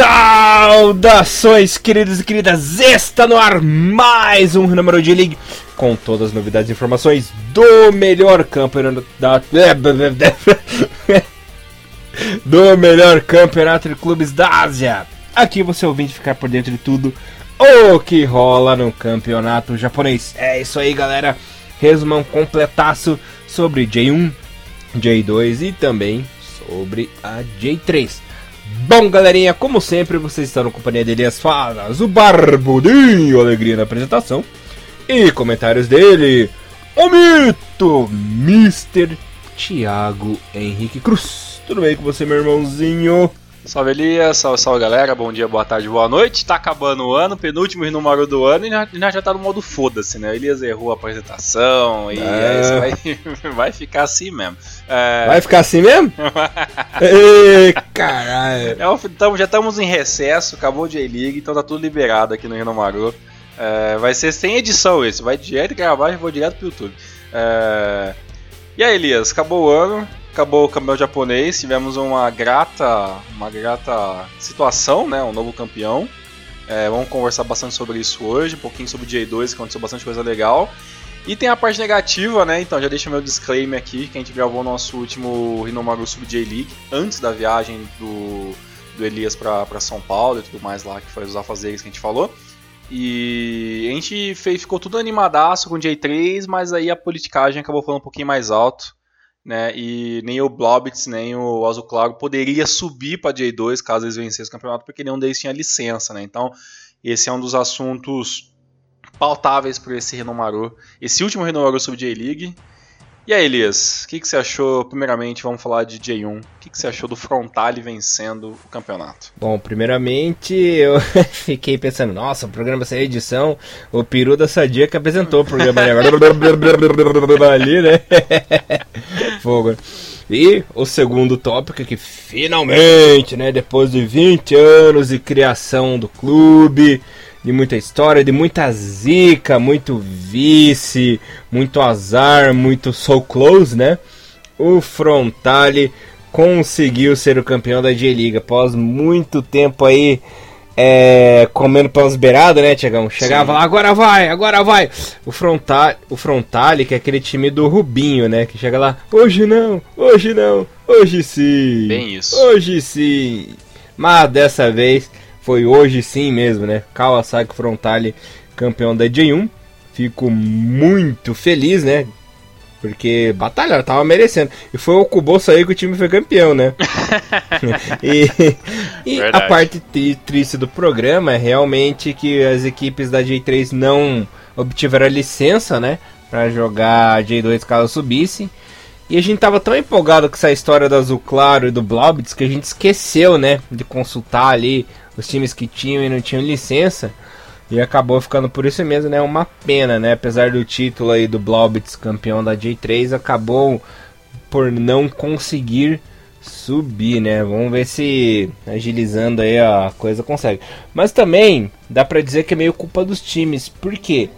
Saudações, queridos e queridas! Está no ar mais um número de League com todas as novidades e informações do melhor campeonato da do melhor campeonato de clubes da Ásia. Aqui você ouvinte ficar por dentro de tudo o que rola no campeonato japonês. É isso aí, galera. Resumão completaço sobre J1, J2 e também sobre a J3. Bom, galerinha, como sempre, vocês estão na companhia de Elias Falas, o Barbudinho, alegria na apresentação. E comentários dele, o mito, Mr. Thiago Henrique Cruz. Tudo bem com você, meu irmãozinho? Salve Elias, salve, salve galera, bom dia, boa tarde, boa noite. Tá acabando o ano, penúltimo número do ano e já, já tá no modo foda-se, né? Elias errou a apresentação e é. É, vai, vai ficar assim mesmo. É... Vai ficar assim mesmo? Ei, caralho. É, já estamos em recesso, acabou o J-League, então tá tudo liberado aqui no Renomaru. É, vai ser sem edição esse, vai direto gravar e vou direto pro YouTube. É... E aí, Elias, acabou o ano, acabou o campeão japonês, tivemos uma grata, uma grata situação, né? Um novo campeão. É, vamos conversar bastante sobre isso hoje, um pouquinho sobre o J2, que aconteceu bastante coisa legal. E tem a parte negativa, né? Então já deixa meu disclaimer aqui, que a gente gravou o nosso último Rinomaru Sub J-League, antes da viagem do, do Elias para São Paulo e tudo mais lá, que foi os afazeres que a gente falou. E a gente fez, ficou tudo animadaço com o J3, mas aí a politicagem acabou falando um pouquinho mais alto né? E nem o Blobitz, nem o Azul Claro poderia subir para J2 caso eles vencessem o campeonato, porque nenhum deles tinha licença, né? Então, esse é um dos assuntos pautáveis para esse Renomaru, esse último Renomaru sobre J-League. E aí, Elias, o que, que, você achou? Primeiramente, vamos falar de J1. O que, que, você achou do Frontale vencendo o campeonato? Bom, primeiramente eu fiquei pensando, nossa, o programa sem edição, o peru da Sadia que apresentou o programa ali, né? Fogo. E o segundo tópico é que finalmente, né, depois de 20 anos de criação do clube, de muita história, de muita zica, muito vice, muito azar, muito so close, né? O Frontale conseguiu ser o campeão da J-Liga após muito tempo aí é, comendo pelas beiradas, né, Tiagão? Chegava Sim. lá, agora vai, agora vai. O Frontale, o Frontale, que é aquele time do Rubinho, né? Que chega lá, hoje não, hoje não, hoje sim. Bem isso. Hoje sim. Mas dessa vez foi hoje sim mesmo, né? Kawasaki Frontale campeão da J1. Fico muito feliz, né? Porque batalha, tava merecendo. E foi o Kubo aí que o time foi campeão, né? e, e a parte triste do programa é realmente que as equipes da J3 não obtiveram a licença, né? Pra jogar J2 caso subissem. E a gente tava tão empolgado com essa história do Azul Claro e do Blobits que a gente esqueceu, né? De consultar ali os times que tinham e não tinham licença. E acabou ficando por isso mesmo, né? Uma pena, né? Apesar do título aí do Blobits campeão da J3, acabou por não conseguir subir, né? Vamos ver se agilizando aí a coisa consegue. Mas também dá pra dizer que é meio culpa dos times. Por quê?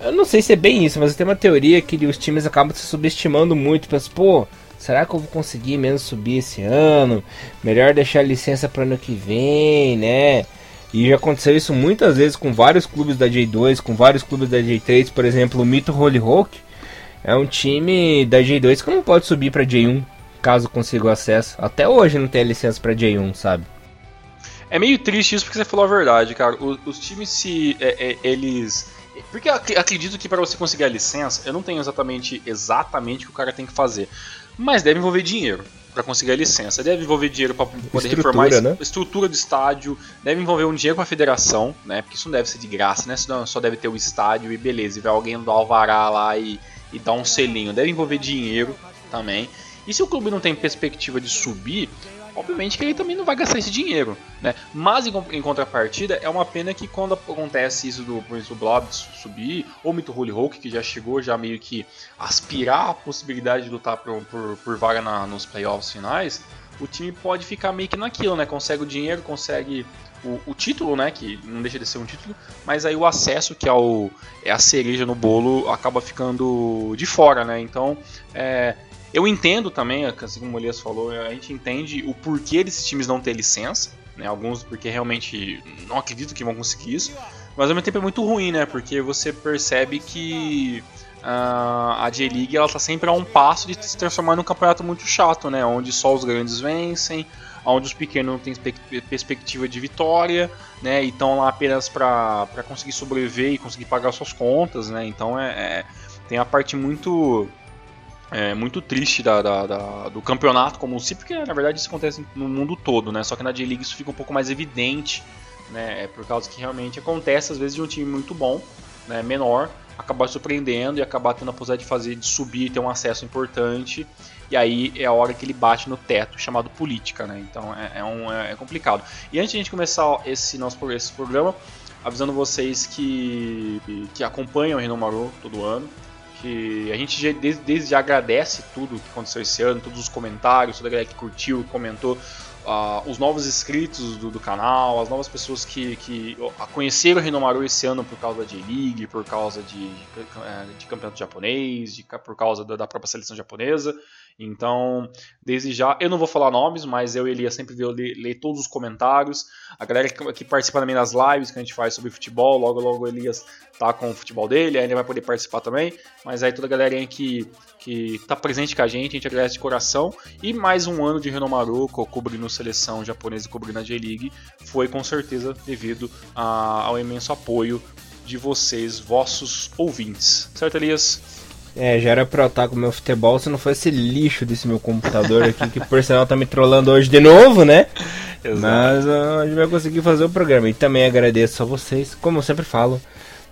Eu não sei se é bem isso, mas tem uma teoria que os times acabam se subestimando muito. Pensam, pô, Será que eu vou conseguir mesmo subir esse ano? Melhor deixar licença para ano que vem, né? E já aconteceu isso muitas vezes com vários clubes da J2, com vários clubes da J3, por exemplo, o Mito Holy Rock é um time da J2 que não pode subir para J1 caso consiga o acesso. Até hoje não tem licença para J1, sabe? É meio triste isso porque você falou a verdade, cara. Os, os times se é, é, eles porque acredito que para você conseguir a licença, eu não tenho exatamente exatamente o que o cara tem que fazer mas deve envolver dinheiro para conseguir a licença. Deve envolver dinheiro para poder reformar né? a estrutura do estádio, deve envolver um dinheiro com a federação, né? Porque isso não deve ser de graça, né? Senão só deve ter o estádio e beleza, e vai alguém do alvará lá e, e dar um selinho. Deve envolver dinheiro também. E se o clube não tem perspectiva de subir, obviamente que ele também não vai gastar esse dinheiro, né? Mas em, em contrapartida, é uma pena que quando acontece isso do, por Blob subir, ou Mito Holy Hulk, que já chegou já meio que aspirar a possibilidade de lutar por, por, por vaga na, nos playoffs finais, o time pode ficar meio que naquilo, né? Consegue o dinheiro, consegue o, o, título, né? Que não deixa de ser um título, mas aí o acesso, que é, o, é a cereja no bolo, acaba ficando de fora, né? Então, é, eu entendo também, assim como o Elias falou, a gente entende o porquê desses times não ter licença, né? Alguns porque realmente não acredito que vão conseguir isso, mas ao mesmo tempo é muito ruim, né? Porque você percebe que uh, a J-League ela tá sempre a um passo de se transformar num campeonato muito chato, né? Onde só os grandes vencem, onde os pequenos não têm perspectiva de vitória, né? E estão lá apenas para conseguir sobreviver e conseguir pagar suas contas, né? Então é, é tem a parte muito é, muito triste da, da, da, do campeonato como si, porque na verdade isso acontece no mundo todo, né? Só que na J-League isso fica um pouco mais evidente, né? É por causa que realmente acontece às vezes de um time muito bom, né? Menor, acabar surpreendendo e acabar tendo a possibilidade de fazer, de subir, ter um acesso importante. E aí é a hora que ele bate no teto, chamado política, né? Então é, é um, é, é complicado. E antes de a gente começar esse nosso esse programa, avisando vocês que, que acompanham o Renomaru todo ano, que a gente desde, desde já agradece tudo que aconteceu esse ano, todos os comentários, toda a galera que curtiu, comentou, uh, os novos inscritos do, do, canal, as novas pessoas que, que conheceram o Renomaru esse ano por causa da J-League, por causa de, de, é, campeonato japonês, de, por causa da, da própria seleção japonesa. Então, desde já, eu não vou falar nomes, mas eu e Elias sempre vou ler, todos os comentários. A galera que, que, participa também das lives que a gente faz sobre futebol, logo logo o Elias tá com o futebol dele, aí ele vai poder participar também. Mas aí toda a galerinha que, que tá presente com a gente, a gente agradece de coração. E mais um ano de Renomaru, cobrindo seleção japonesa e cobrindo a J-League, foi com certeza devido a, ao imenso apoio de vocês, vossos ouvintes. Certo, Elias? É, já era pra eu estar com o meu futebol se não fosse esse lixo desse meu computador aqui, que por sinal tá me trollando hoje de novo, né? Exato. Mas uh, a gente vai conseguir fazer o programa. E também agradeço a vocês, como eu sempre falo.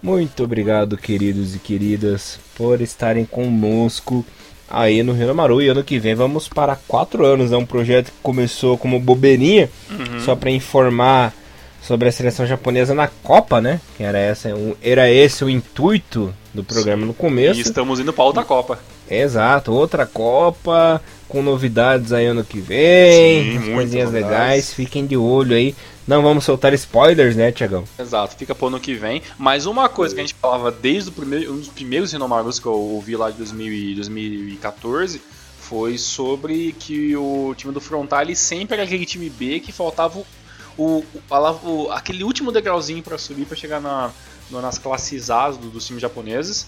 Muito obrigado, queridos e queridas, por estarem conosco aí no Rio Maru. E ano que vem vamos para quatro anos. É um projeto que começou como bobeirinha, uhum. só para informar sobre a seleção japonesa na Copa, né? Que era, essa, era esse o intuito do programa Sim. no começo. E estamos indo para outra Copa. Exato, outra Copa, com novidades aí ano que vem, Sim, coisinhas legais, fiquem de olho aí. Não vamos soltar spoilers, né, Tiagão? Exato, fica pro ano que vem. Mas uma coisa que a gente falava desde o primeiro, um dos primeiros Renomarus que eu ouvi lá de 2000, 2014 foi sobre que o time do Frontale sempre era aquele time B que faltava o, o, aquele último degrauzinho para subir para chegar na, no, nas classes A do, dos times japoneses.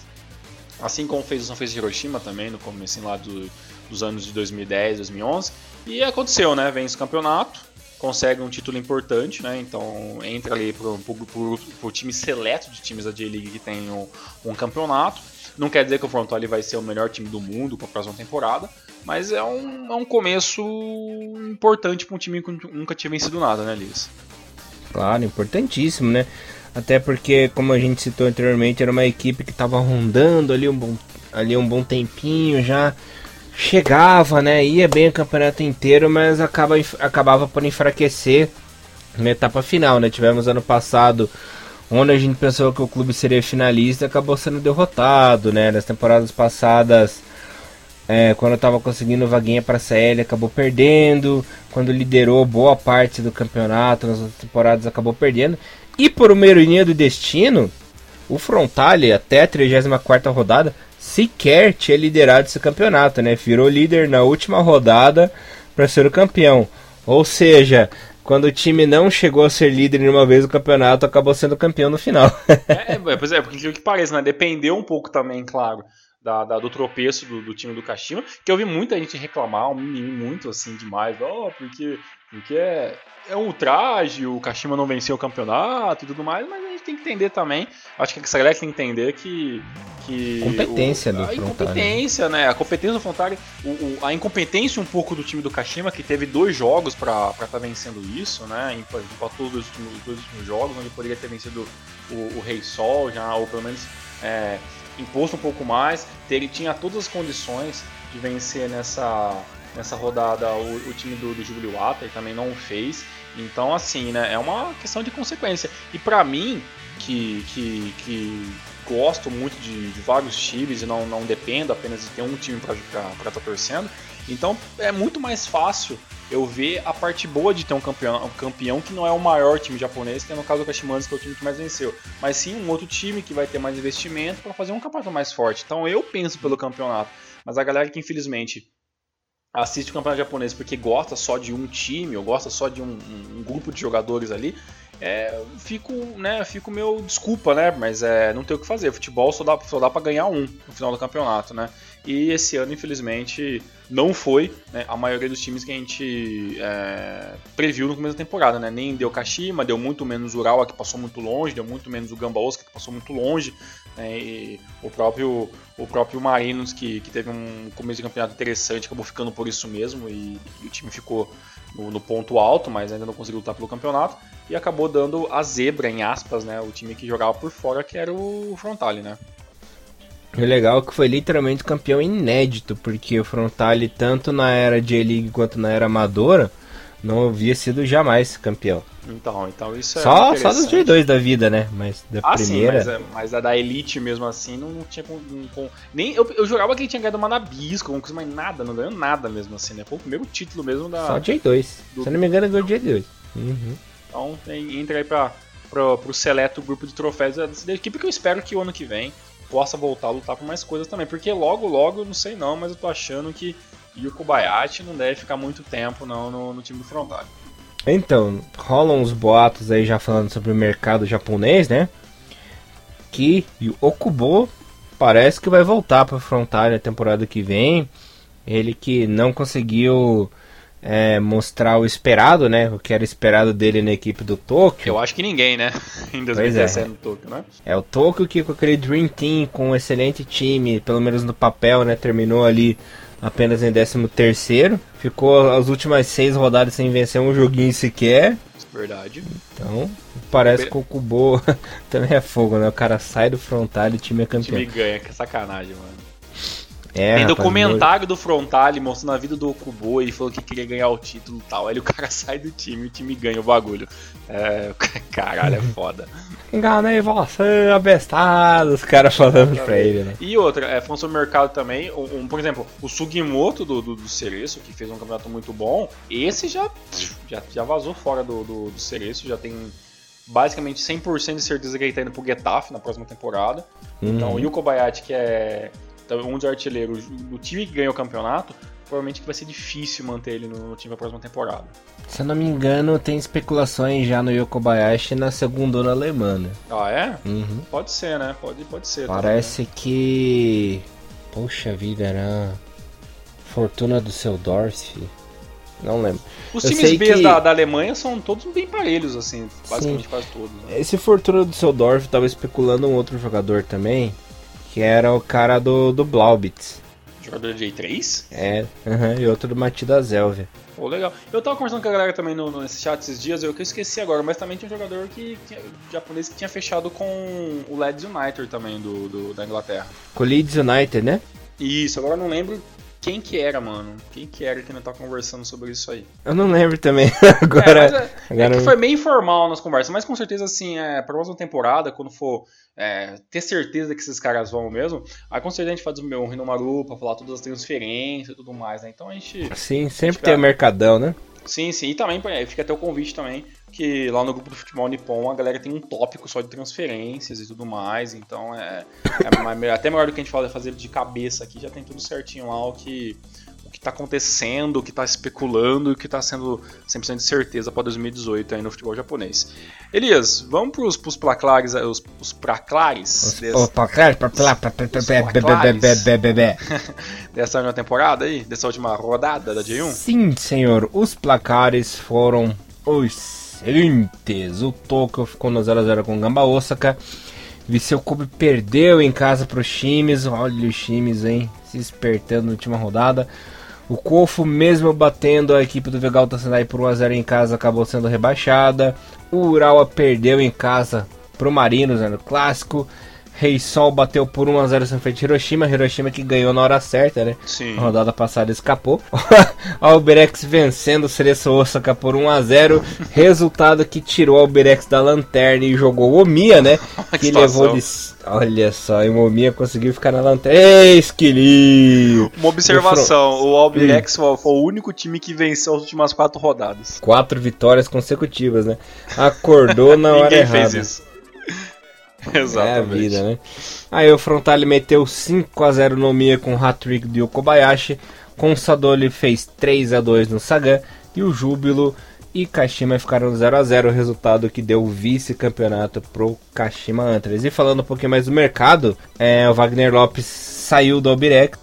Assim como fez o Sanfrecce Hiroshima também no começo lá do, dos anos de 2010, 2011. E aconteceu, né? Vence o campeonato, consegue um título importante, né? Então entra ali para o time seleto de times da J-League que tem um, um, campeonato. Não quer dizer que o Frontale vai ser o melhor time do mundo para a próxima temporada, mas é um, é um começo importante para um time que nunca tinha vencido nada, né, Liz? Claro, importantíssimo, né? Até porque, como a gente citou anteriormente, era uma equipe que estava rondando ali um bom, ali um bom tempinho já. Chegava, né? Ia bem o campeonato inteiro, mas acaba, acabava por enfraquecer na etapa final, né? Tivemos ano passado onde a gente pensou que o clube seria finalista acabou sendo derrotado, né? Nas temporadas passadas é, quando estava conseguindo vaguinha para a CL, acabou perdendo. Quando liderou boa parte do campeonato nas outras temporadas, acabou perdendo. E por uma ironia do destino, o Frontale, até a 34 rodada, sequer tinha liderado esse campeonato, né? Virou líder na última rodada para ser o campeão. Ou seja, quando o time não chegou a ser líder em uma vez do campeonato, acabou sendo campeão no final. é, pois é, porque o que parece, né? Dependeu um pouco também, claro da, da, do tropeço do, do, time do Kashima, que eu vi muita gente reclamar, um mimimi muito assim demais, oh, porque, porque é, é um ultraje, o Kashima não venceu o campeonato e tudo mais, mas a gente tem que entender também, acho que essa galera tem que entender que. que competência o, do A incompetência, né? A competência do Frontale, o, o, a incompetência um pouco do time do Kashima, que teve dois jogos para estar tá vencendo isso, né? Empatou os dois últimos, os dois últimos jogos, onde poderia ter vencido o, o Rei Sol já, ou pelo menos. É, imposto um pouco mais, ele tinha todas as condições de vencer nessa, nessa rodada o, o time do, do Jubilee Water também não fez. Então, assim, né, é uma questão de consequência. E para mim, que, que, que gosto muito de, de, vários times e não, não dependo apenas de ter um time para estar tá torcendo, então é muito mais fácil eu ver a parte boa de ter um campeão, um campeão que não é o maior time japonês, que é no caso do Kashimanes, que é o time que mais venceu, mas sim um outro time que vai ter mais investimento para fazer um campeonato mais forte. Então eu penso pelo campeonato, mas a galera que infelizmente assiste o campeonato japonês porque gosta só de um time ou gosta só de um, um, grupo de jogadores ali, é, fico, né, fico meu desculpa, né, mas é, não tem o que fazer. Futebol só dá, só dá para ganhar um no final do campeonato, né? E esse ano, infelizmente, não foi né, a maioria dos times que a gente é, previu no começo da temporada, né? Nem deu Kashima, deu muito menos o Urawa, que passou muito longe, deu muito menos o Gamba Osaka, que passou muito longe, né, e o próprio, o próprio Marinos, que, que teve um começo de campeonato interessante, acabou ficando por isso mesmo, e, e o time ficou no, no, ponto alto, mas ainda não conseguiu lutar pelo campeonato, e acabou dando a zebra, em aspas, né? O time que jogava por fora, que era o Frontale, né? O legal é que foi literalmente campeão inédito, porque o Frontale, tanto na era J-League quanto na era amadora, não havia sido jamais campeão. Então, então isso é Só, só dos J2 da vida, né? Mas da ah, primeira. Sim, mas, mas, a da Elite mesmo assim não, não tinha. Nem, eu, eu jurava que ele tinha ganhado uma Nabisco, alguma coisa, mas nada, não ganhou nada mesmo assim, né? Foi o primeiro título mesmo da. Só J2. Do... Se eu não me engano, ganhou J2. Uhum. Então entra aí pra, pra, pro seleto grupo de troféus da equipe que eu espero que o ano que vem possa voltar a lutar por mais coisas também. Porque logo, logo, não sei não, mas eu tô achando que Yuko Bayashi não deve ficar muito tempo não no, no time do Frontale. Então, rolam uns boatos aí já falando sobre o mercado japonês, né? Que o Okubo parece que vai voltar para o Frontale na temporada que vem. Ele que não conseguiu é, mostrar o esperado, né? O que era esperado dele na equipe do Tokyo. Eu acho que ninguém, né? em 2017 é. no Tokyo, né? É, o Tokyo que com aquele Dream Team, com um excelente time, pelo menos no papel, né? Terminou ali apenas em 13 terceiro. Ficou as últimas seis rodadas sem vencer um joguinho sequer. Verdade. Então, parece que o Kubo também é fogo, né? O cara sai do frontal e o time é campeão. O time ganha, que sacanagem, mano. É, Tem documentário do Frontale mostrando a vida do Okubo e falou que queria ganhar o título e tal. Aí o cara sai do time e o time ganha o bagulho. É, caralho, é foda. Enganei você, abestado, os caras falando pra ele, né? E outra, é, falando sobre o mercado também, um, um, por exemplo, o Sugimoto do, do, do Cereço, que fez um campeonato muito bom, esse já, já, já vazou fora do, do, do Cereço, já tem basicamente 100% de certeza que ele tá indo pro Getafe na próxima temporada. Então o Yuko Bayati, que é um dos artilheiros, o time que ganhou o campeonato, provavelmente vai ser difícil manter ele no time na próxima temporada. Se eu não me engano, tem especulações já no Yokobayashi na segunda na alemã. Né? Ah, é? Uhum. Pode ser, né? Pode, pode ser. Parece também, né? que. Poxa vida, era. Fortuna do seu Dorf. Não lembro. Os eu times B que... da, da, Alemanha são todos bem parelhos, assim, basicamente Sim. quase todos. Né? Esse Fortuna do seu Dorf tava especulando um outro jogador também, que era o cara do, do Blaubitz. Jogador de J3? É, e outro do Matida Zelvia. Pô, legal. Eu tava conversando com a galera também no, nesse chat esses dias, eu que eu esqueci agora, mas também tinha um jogador que, que, japonês que tinha fechado com o Leeds United também, do, do da Inglaterra. Com o Leeds United, né? Isso, agora não lembro quem que era, mano? Quem que era que não tá conversando sobre isso aí? Eu não lembro também. agora, é, é, agora... é que foi meio informal nas conversas, mas com certeza, assim, é, pra próxima temporada, quando for é, ter certeza que esses caras vão mesmo, aí com certeza a gente faz o meu Rinomaru pra falar todas as transferências e tudo mais, né? Então a gente. Sim, sempre tem o mercadão, né? Sim, sim. E também fica até o convite também, que lá no grupo do Futebol Nippon a galera tem um tópico só de transferências e tudo mais. Então é, é até melhor do que a gente fala fazer de cabeça aqui, já tem tudo certinho lá o que o que está acontecendo, o que está especulando e o que está sendo 100% de certeza para 2018 aí no futebol japonês. Elias, vamos para os placlares, os, os placlares. Os placlares, dessa última temporada aí, dessa última rodada da J1? Sim, senhor. Os placares foram os seguintes. O Tokyo ficou no 0x0 com o Gamba Osaka. Viseu Kobe perdeu em casa para os times. Olha os times, hein? Se espertando na última rodada. O Kofo, mesmo batendo a equipe do Vegalta Sendai por 1x0 em casa, acabou sendo rebaixada. O Urawa perdeu em casa pro Marinos né, no clássico. Rei Sol bateu por 1x0 em frente Hiroshima. Hiroshima que ganhou na hora certa, né? Sim. A rodada passada escapou. Alberex vencendo o Cereço Osaka por 1x0. Resultado que tirou a Alberex da lanterna e jogou o Omiya, né? que, que levou de. Olha só, e o Omiya conseguiu ficar na lanterna. Ei, esquilinho! Uma observação: o Alberex foi o único time que venceu as últimas quatro rodadas. Quatro vitórias consecutivas, né? Acordou na hora errada. Fez isso. Exatamente. É a vida, né? Aí o Frontale meteu 5x0 no Mia com o hat-trick de Yokobayashi. Consadole fez 3 a 2 no Sagan e o Júbilo e Kashima ficaram 0 a 0 resultado que deu vice-campeonato pro Kashima Antlers. E falando um pouquinho mais do mercado, é, o Wagner Lopes saiu do Albirex.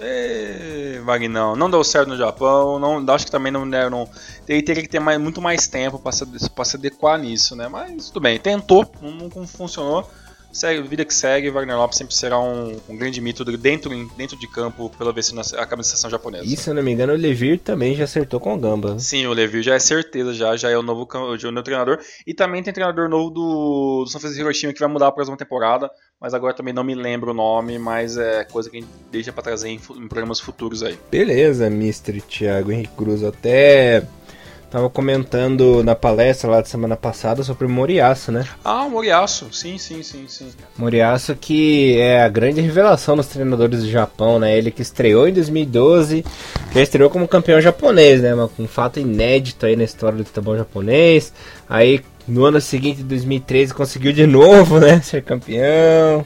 É, Wagner, não deu certo no Japão, não, acho que também não deram. Ele teria que ter mais, muito mais tempo para se, se adequar nisso, né? Mas tudo bem, tentou, não, não funcionou segue, vida que segue, Wagner Lopes sempre será um, um grande mito dentro, dentro de campo pela vez na administração japonesa. E se eu não me engano, o Levir também já acertou com o Gamba. Sim, o Levir já é certeza, já, já é o novo, o novo treinador. E também tem treinador novo do, do São Francisco Hiroshima que vai mudar a próxima temporada, mas agora também não me lembro o nome, mas é coisa que a gente deixa pra trazer em, em programas futuros aí. Beleza, Mr. Thiago Henrique Cruz, até Tava comentando na palestra lá de semana passada sobre o Moriaço, né? Ah, o Moriaço, sim, sim, sim, sim. Moriaço que é a grande revelação dos treinadores do Japão, né? Ele que estreou em 2012, já estreou como campeão japonês, né? Um fato inédito aí na história do futebol japonês. Aí no ano seguinte, em 2013, conseguiu de novo, né? Ser campeão.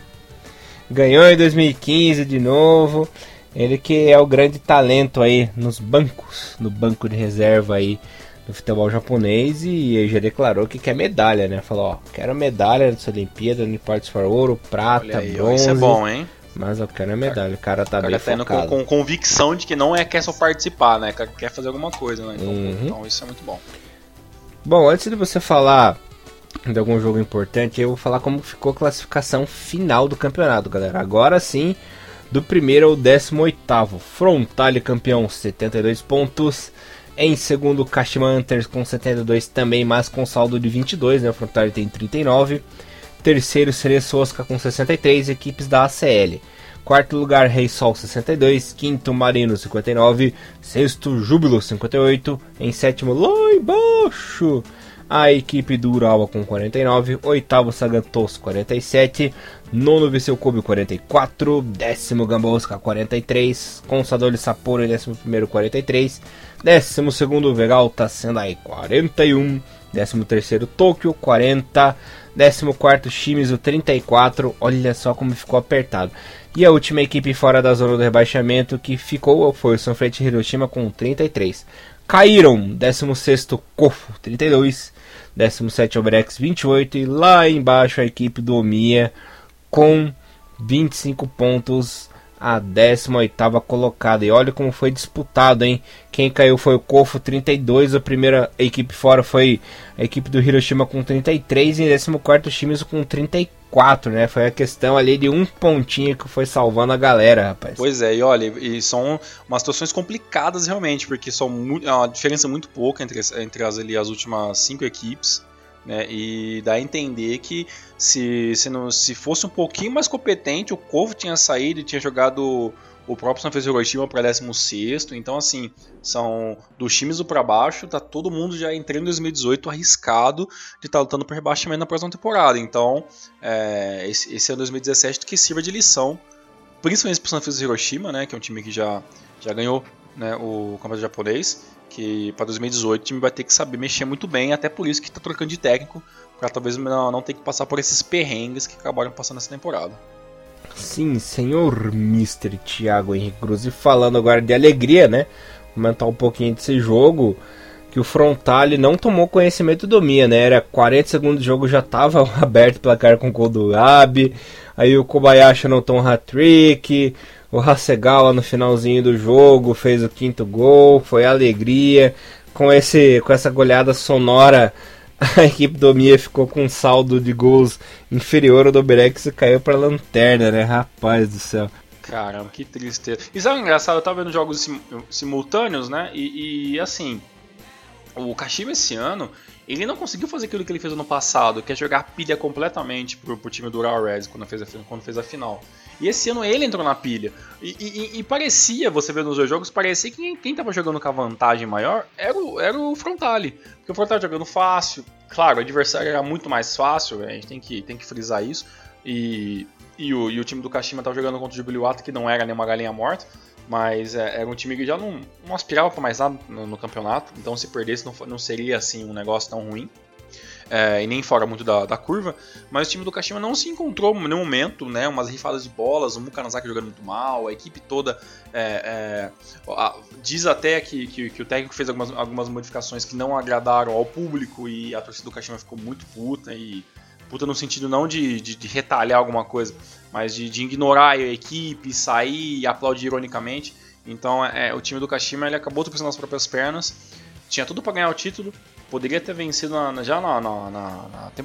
Ganhou em 2015 de novo. Ele que é o grande talento aí nos bancos, no banco de reserva aí do futebol japonês e ele já declarou que quer medalha, né? Falou, ó, quero medalha nessa Olimpíada, não importa se for ouro, prata, aí, bronze. Isso é bom, hein? Mas eu quero a medalha. O cara tá o cara bem tá indo com, com, convicção de que não é quer só participar, né? Quer fazer alguma coisa, né? Então, uhum. então isso é muito bom. Bom, antes de você falar de algum jogo importante, eu vou falar como ficou a classificação final do campeonato, galera. Agora sim, do primeiro ao décimo oitavo. Frontale campeão, 72 pontos. Em segundo, Kashima Antlers com 72 também, mas com saldo de 22, né? O Frontale tem 39. Terceiro, Cereço Osaka com 63, equipes da ACL. Quarto lugar, Rei Sol 62. Quinto, Marino 59. Sexto, Júbilo 58. Em sétimo, lá embaixo, a equipe do Urawa com 49. Oitavo, Sagantos 47. Nono, Viseu Kobe 44. Décimo, Gambosca 43. Consador Sapporo em décimo primeiro 43. 12 Vegalta Sendai 41, 13 Tóquio 40, 14 Shimizu 34, olha só como ficou apertado. E a última equipe fora da zona do rebaixamento que ficou foi o Sanfrecce Hiroshima com 33. Caíram 16 Kofu 32, 17 Obrex 28 e lá embaixo a equipe do Omiya com 25 pontos a 18ª colocada. E olha como foi disputado, hein? Quem caiu foi o Kofo 32, a primeira equipe fora foi a equipe do Hiroshima com 33 e em 14 o Shimizu com 34, né? Foi a questão ali de um pontinho que foi salvando a galera, rapaz. Pois é, e olha, e são umas situações complicadas realmente, porque são é uma diferença muito pouca entre, entre as, ali, as últimas cinco equipes. Né? E dá a entender que se, se, não, se fosse um pouquinho mais competente, o Corvo tinha saído e tinha jogado o próprio San Francisco Hiroshima para 16. Então, assim, são dos times do para baixo, tá todo mundo já entrando em 2018 arriscado de estar tá lutando por rebaixamento na próxima temporada. Então, é, esse, esse ano 2017 que sirva de lição, principalmente para o San Francisco Hiroshima, né, que é um time que já, já ganhou né, o campeonato japonês que para 2018 o time vai ter que saber mexer muito bem, até por isso que está trocando de técnico, para talvez não, não ter que passar por esses perrengues que acabaram passando nessa temporada. Sim, senhor Mr. Thiago Henrique Cruz. E falando agora de alegria, né? Comentar um pouquinho desse jogo. Que o Frontale não tomou conhecimento do Mia, né? Era 40 segundos de jogo, já estava aberto o placar com o gol do Gabi. Aí o Kobayashi anotou um hat-trick. O Hasegawa no finalzinho do jogo fez o quinto gol, foi alegria. Com, esse, com essa goleada sonora, a equipe do Mia ficou com um saldo de gols inferior ao do Berex e caiu para a lanterna, né? Rapaz do céu. Caramba, que tristeza. E sabe o engraçado? Eu tava vendo jogos sim, simultâneos, né? E, e, assim, o Kashima esse ano, ele não conseguiu fazer aquilo que ele fez ano passado, que é jogar pilha completamente pro, pro time do Ural Reds quando fez, a, quando fez a final. E esse ano ele entrou na pilha. E, e, e parecia, você vê nos dois jogos, parecia que quem, estava jogando com a vantagem maior era o, era o Frontale. Porque o Frontale jogando fácil. Claro, o adversário era muito mais fácil, a gente tem que, tem que frisar isso. E, e, o, e o time do Kashima estava jogando contra o Jubiluato, que não era nenhuma galinha morta. Mas é, era um time que já não, não aspirava para mais nada no, no, campeonato. Então se perdesse não, não seria assim um negócio tão ruim. É, e nem fora muito da, da, curva, mas o time do Kashima não se encontrou no momento, né? Umas rifadas de bolas, o Mukanazaki jogando muito mal, a equipe toda é, é, a, diz até que, que, que, o técnico fez algumas, algumas modificações que não agradaram ao público e a torcida do Kashima ficou muito puta e puta no sentido não de, de, de retalhar alguma coisa, mas de, de, ignorar a equipe, sair e aplaudir ironicamente. Então é, o time do Kashima ele acabou tropeçando nas próprias pernas, tinha tudo para ganhar o título, poderia ter vencido na, já na, na,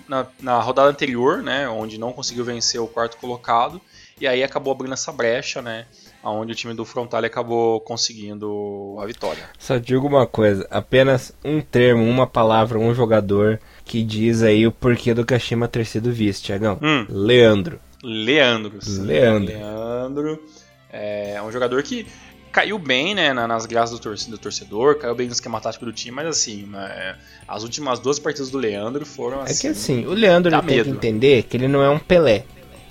na, na, rodada anterior, né, onde não conseguiu vencer o quarto colocado, e aí acabou abrindo essa brecha, né, onde o time do Frontale acabou conseguindo a vitória. Só digo uma coisa, apenas um termo, uma palavra, um jogador que diz aí o porquê do Kashima ter sido vice, Tiagão. Hum. Leandro. Leandro. Leandro. Leandro. É um jogador que caiu bem, né, nas graças do, torcedor, do torcedor, caiu bem no esquema tático do time, mas assim, né, as últimas duas partidas do Leandro foram assim. É que assim, assim o Leandro tem medo. que entender que ele não é um Pelé.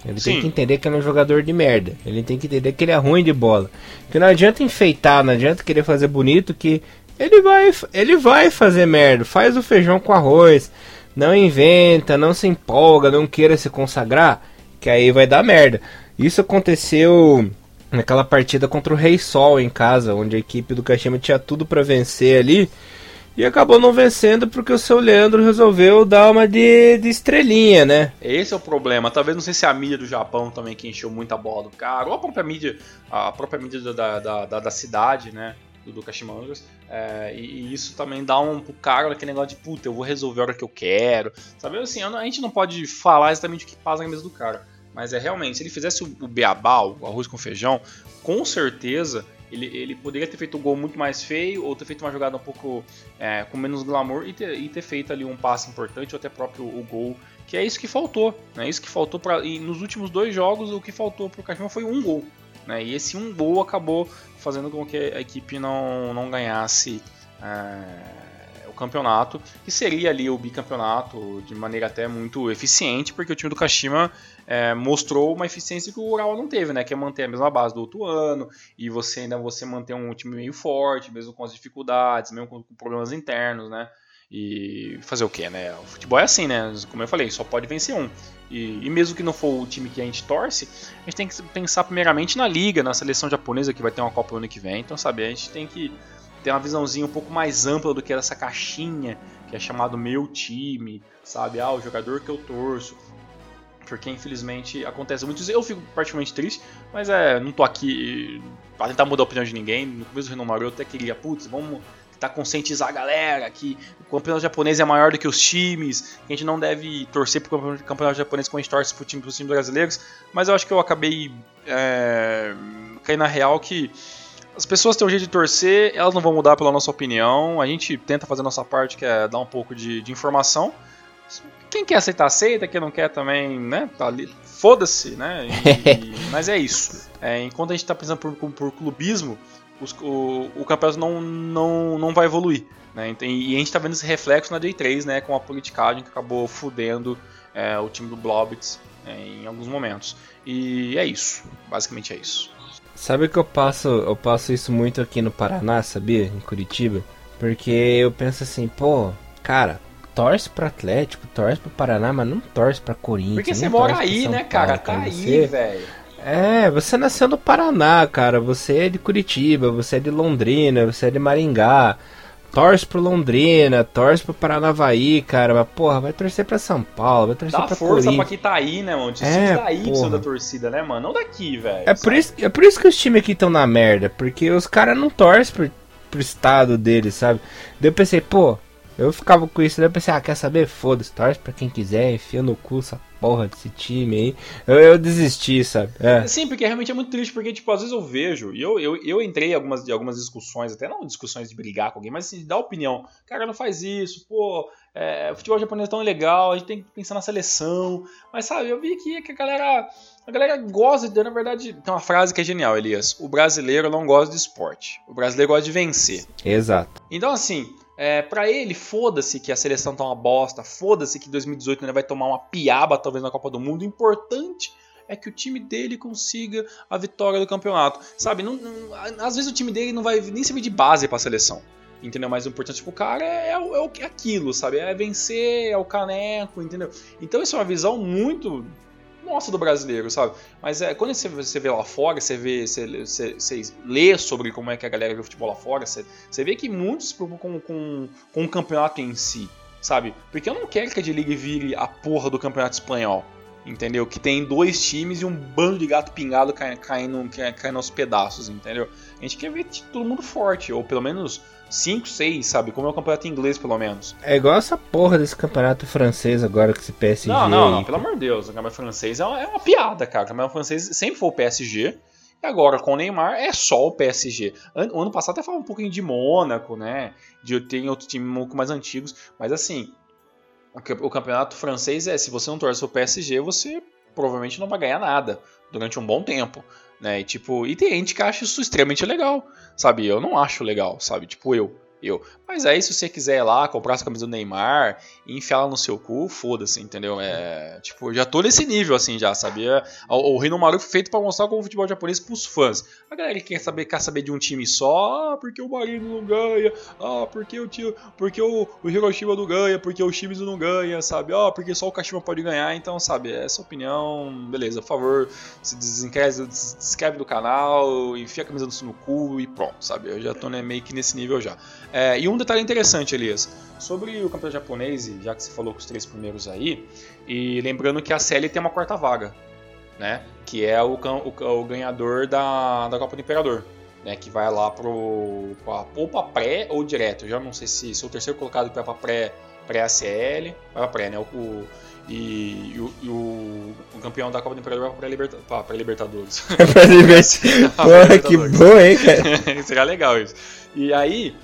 Ele Sim. tem que entender que ele é um jogador de merda. Ele tem que entender que ele é ruim de bola. Que não adianta enfeitar, não adianta querer fazer bonito que ele vai, ele vai fazer merda. Faz o feijão com arroz. Não inventa, não se empolga, não queira se consagrar, que aí vai dar merda. Isso aconteceu naquela partida contra o Rei Sol em casa, onde a equipe do Kashima tinha tudo para vencer ali. E acabou não vencendo porque o seu Leandro resolveu dar uma de, de estrelinha, né? Esse é o problema. Talvez não sei se é a mídia do Japão também que encheu muita bola do cara, ou a própria mídia, a própria mídia da, da, da, da cidade, né? Do, do Kashimangas. É, e, e, isso também dá um pro cara aquele negócio de puta, eu vou resolver a hora que eu quero. Sabe assim, a gente não pode falar exatamente o que passa na mesa do cara. Mas é realmente, se ele fizesse o, o beabá, o arroz com feijão, com certeza ele, ele poderia ter feito um gol muito mais feio ou ter feito uma jogada um pouco é, com menos glamour e ter, e ter feito ali um passe importante ou até próprio o gol, que é isso que faltou. Né? Isso que faltou para e nos últimos dois jogos o que faltou para o Kashima foi um gol. Né? E esse um gol acabou fazendo com que a equipe não, não ganhasse. É campeonato, que seria ali o bicampeonato de maneira até muito eficiente, porque o time do Kashima é, mostrou uma eficiência que o Urawa não teve, né? Que é manter a mesma base do outro ano e você ainda você manter um time meio forte, mesmo com as dificuldades, mesmo com, com problemas internos, né? E fazer o que, né? O futebol é assim, né? Como eu falei, só pode vencer um. E, e, mesmo que não for o time que a gente torce, a gente tem que pensar primeiramente na liga, na seleção japonesa que vai ter uma Copa no ano que vem. Então, sabe, a gente tem que ter uma visãozinha um pouco mais ampla do que essa caixinha que é chamado meu time, sabe? Ah, o jogador que eu torço. Porque infelizmente acontece muito isso. Eu fico particularmente triste, mas é, não tô aqui pra tentar mudar a opinião de ninguém. No começo do Renomaru eu até queria, putz, vamos tentar conscientizar a galera que o campeonato japonês é maior do que os times, que a gente não deve torcer pro campeonato japonês como a gente torce pro time, pros times brasileiros. Mas eu acho que eu acabei é, caindo na real que as pessoas têm um jeito de torcer, elas não vão mudar pela nossa opinião. A gente tenta fazer a nossa parte, que é dar um pouco de, de informação. Quem quer aceitar, aceita. Quem não quer também, né? Tá ali. Foda-se, né? E, e, mas é isso. É, enquanto a gente tá pensando por, por clubismo, os, o, o campeonato não, não, não vai evoluir. Né? E a gente tá vendo esse reflexo na Day3, né? Com a politicagem que acabou fudendo é, o time do Blobits é, em alguns momentos. E é isso. Basicamente é isso. Sabe que eu passo, eu passo isso muito aqui no Paraná, sabia? Em Curitiba. Porque eu penso assim, pô, cara, torce pro Atlético, torce pro Paraná, mas não torce pra Corinthians. Porque você mora aí, né, cara? Paulo, tá aí, velho. É, você nasceu no Paraná, cara. Você é de Curitiba, você é de Londrina, você é de Maringá torce pro Londrina, torce pro Paranavaí, cara, mas porra, vai torcer pra São Paulo, vai torcer Dá pra força pra quem tá aí, né, mano? É, daí tá porra. da torcida, né, mano? Não daqui, velho. É, por isso, é por isso que os times aqui estão na merda, porque os caras não torcem pro, pro estado deles, sabe? Daí eu pensei, pô, eu ficava com isso, daí eu pensei, ah, quer saber? Foda-se, torce pra quem quiser, enfia no cu essa porra desse time aí. Eu, eu desisti, sabe? É. Sim, porque realmente é muito triste, porque, tipo, às vezes eu vejo, e eu, eu, eu entrei em algumas, algumas discussões, até não discussões de brigar com alguém, mas assim, de dar opinião. Cara, não faz isso, pô, é, o futebol japonês é tão legal, a gente tem que pensar na seleção. Mas sabe, eu vi aqui que a galera. A galera gosta de. Na verdade, tem uma frase que é genial, Elias. O brasileiro não gosta de esporte. O brasileiro gosta de vencer. Exato. Então, assim, é, para ele, foda-se que a seleção tá uma bosta, foda-se que 2018 ele vai tomar uma piaba talvez na Copa do Mundo. O importante é que o time dele consiga a vitória do campeonato. Sabe, não, não, às vezes o time dele não vai nem servir de base para a seleção. entendeu? Mas o importante pro cara é, é, é aquilo, sabe? É vencer, é o caneco, entendeu? Então isso é uma visão muito nossa do brasileiro, sabe? Mas é, quando você, você vê lá fora, você vê, você, você, você, lê sobre como é que a galera vê o futebol lá fora, você, você vê que muitos preocupam com, com, com o campeonato em si, sabe? Porque eu não quero que a D-League vire a porra do campeonato espanhol entendeu? Que tem dois times e um bando de gato pingado caindo, caindo, caindo aos pedaços, entendeu? A gente quer ver todo mundo forte, ou pelo menos 5, 6, sabe? Como é o campeonato inglês, pelo menos. É igual essa porra desse campeonato francês agora que esse PSG. Não, não, não, pelo amor de Deus. O campeonato francês é uma, é uma piada, cara. O campeonato francês sempre foi o PSG. E agora com o Neymar é só o PSG. O ano passado até falava um pouquinho de Mônaco, né? De ter outro time um pouco mais antigos. Mas assim, o campeonato francês é, se você não torce o PSG, você provavelmente não vai ganhar nada durante um bom tempo, né? E tipo, e tem gente que acha isso extremamente legal, sabe? Eu não acho legal, sabe? Tipo eu eu. Mas aí, se você quiser ir lá, comprar essa camisa do Neymar e enfiar ela no seu cu, foda-se, entendeu? É, tipo, já tô nesse nível, assim, já, sabia? O, o Rino Maru foi feito para mostrar como o futebol japonês pros fãs. A galera que quer saber, quer saber de um time só, ah, porque o Marino não ganha, ah, porque o, tio, porque o, o Hiroshima não ganha, porque o Shimizu não ganha, sabe? Ah, porque só o Kashima pode ganhar, então, sabe? Essa opinião, beleza, por favor, se desinscreve do canal, enfia a camisa no cu e pronto, sabe? Eu já tô né, meio que nesse nível já. É, e um detalhe interessante, Elias, sobre o campeonato japonês, já que você falou com os três primeiros aí, e lembrando que a série tem uma quarta vaga, né? Que é o, o, o ganhador da, da Copa do Imperador. Né, que vai lá pro, pra, ou para pré ou direto. Eu já não sei se sou o terceiro colocado para pré, pré-ACL, vai para pré, né? O, e, e, o, e o, o, campeão da Copa do Imperador vai para Libertadores. pra Libertadores. Que bom, hein, cara? Seria legal isso. E aí,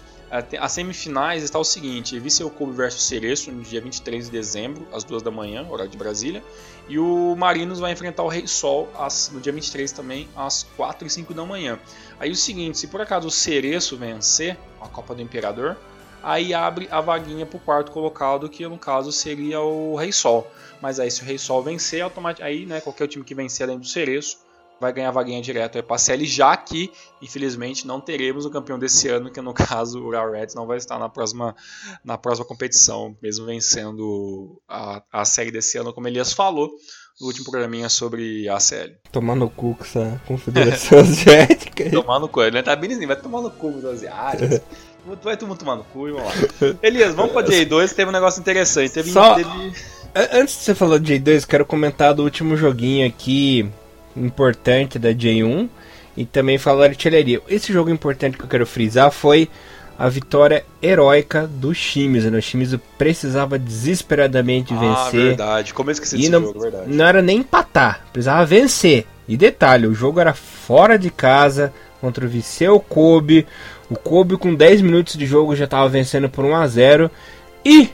as semifinais está o seguinte: Viseu Kobe versus Cereço no dia 23 de dezembro, às 2 da manhã, horário de Brasília. E o Marinos vai enfrentar o Rei Sol às, no dia 23 também, às 4 e 5 da manhã. Aí o seguinte: se por acaso o Cereço vencer a Copa do Imperador, aí abre a vaguinha para o quarto colocado, que no caso seria o Rei Sol. Mas aí se o Rei Sol vencer, automaticamente, aí né, qualquer time que vencer além do Cereço vai ganhar vaguinha direto para a já que, infelizmente, não teremos o campeão desse ano, que no caso o Real Reds não vai estar na próxima, na próxima competição, mesmo vencendo a, a série desse ano, como Elias falou no último programinha sobre a CL. Tomar no cu com essa confederação asiática. tomar no cu, ele tá bem assim, vai tomar no cu dos asiáticos. vai todo mundo tomar no cu e vamos lá. Elias, vamos pra J2, teve um negócio interessante. Teve, Só... teve... Antes de você falar de J2, quero comentar do último joguinho aqui importante da J1 e também falar artilharia. Esse jogo importante que eu quero frisar foi a vitória heróica do Shimizu. Né? O Shimizu precisava desesperadamente ah, vencer. verdade. Como eu esqueci desse não, jogo, verdade. Não era nem empatar, precisava vencer. E detalhe, o jogo era fora de casa contra o Viseu Kobe. O Kobe com 10 minutos de jogo já estava vencendo por 1 a 0 e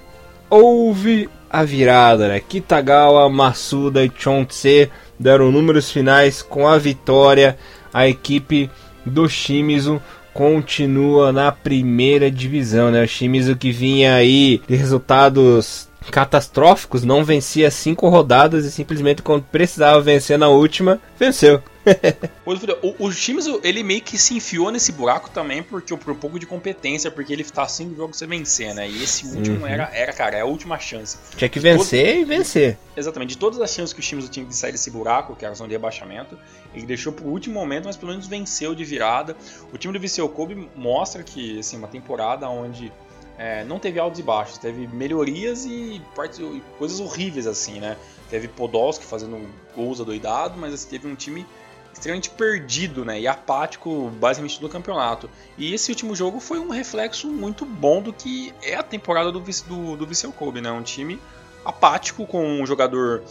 houve a virada, né? Kitagawa, Masuda e Chontse deram números finais com a vitória. A equipe do Shimizu continua na primeira divisão, né? O Shimizu que vinha aí de resultados catastróficos, não vencia cinco rodadas e simplesmente quando precisava vencer na última, venceu. o, o Shimizu, ele meio que se enfiou nesse buraco também porque por um pouco de competência, porque ele tá cinco jogos sem vencer, né? E esse último uhum. era, era, cara, é a última chance. Tinha que vencer e vencer. Exatamente. De todas as chances que o Shimizu tinha de sair desse buraco, que era a zona de rebaixamento, ele deixou pro último momento, mas pelo menos venceu de virada. O time do Viseu Kobe mostra que, assim, uma temporada onde é, não teve altos e baixos, teve melhorias e, partes, e coisas horríveis assim, né? Teve Podolski fazendo gols adoidado, mas assim, teve um time extremamente perdido, né? E apático basicamente todo o campeonato. E esse último jogo foi um reflexo muito bom do que é a temporada do, do, do Vissel Kobe, né? Um time apático com um jogador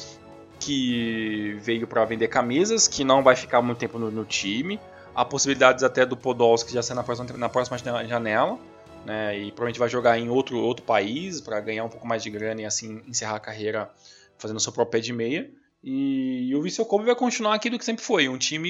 que veio para vender camisas, que não vai ficar muito tempo no, no time. Há possibilidades até do Podolski já ser na próxima, na próxima janela né? E provavelmente vai jogar em outro, outro país para ganhar um pouco mais de grana e assim encerrar a carreira fazendo seu próprio pé de meia. E, e o Vissel Kobe vai continuar aquilo que sempre foi, um time,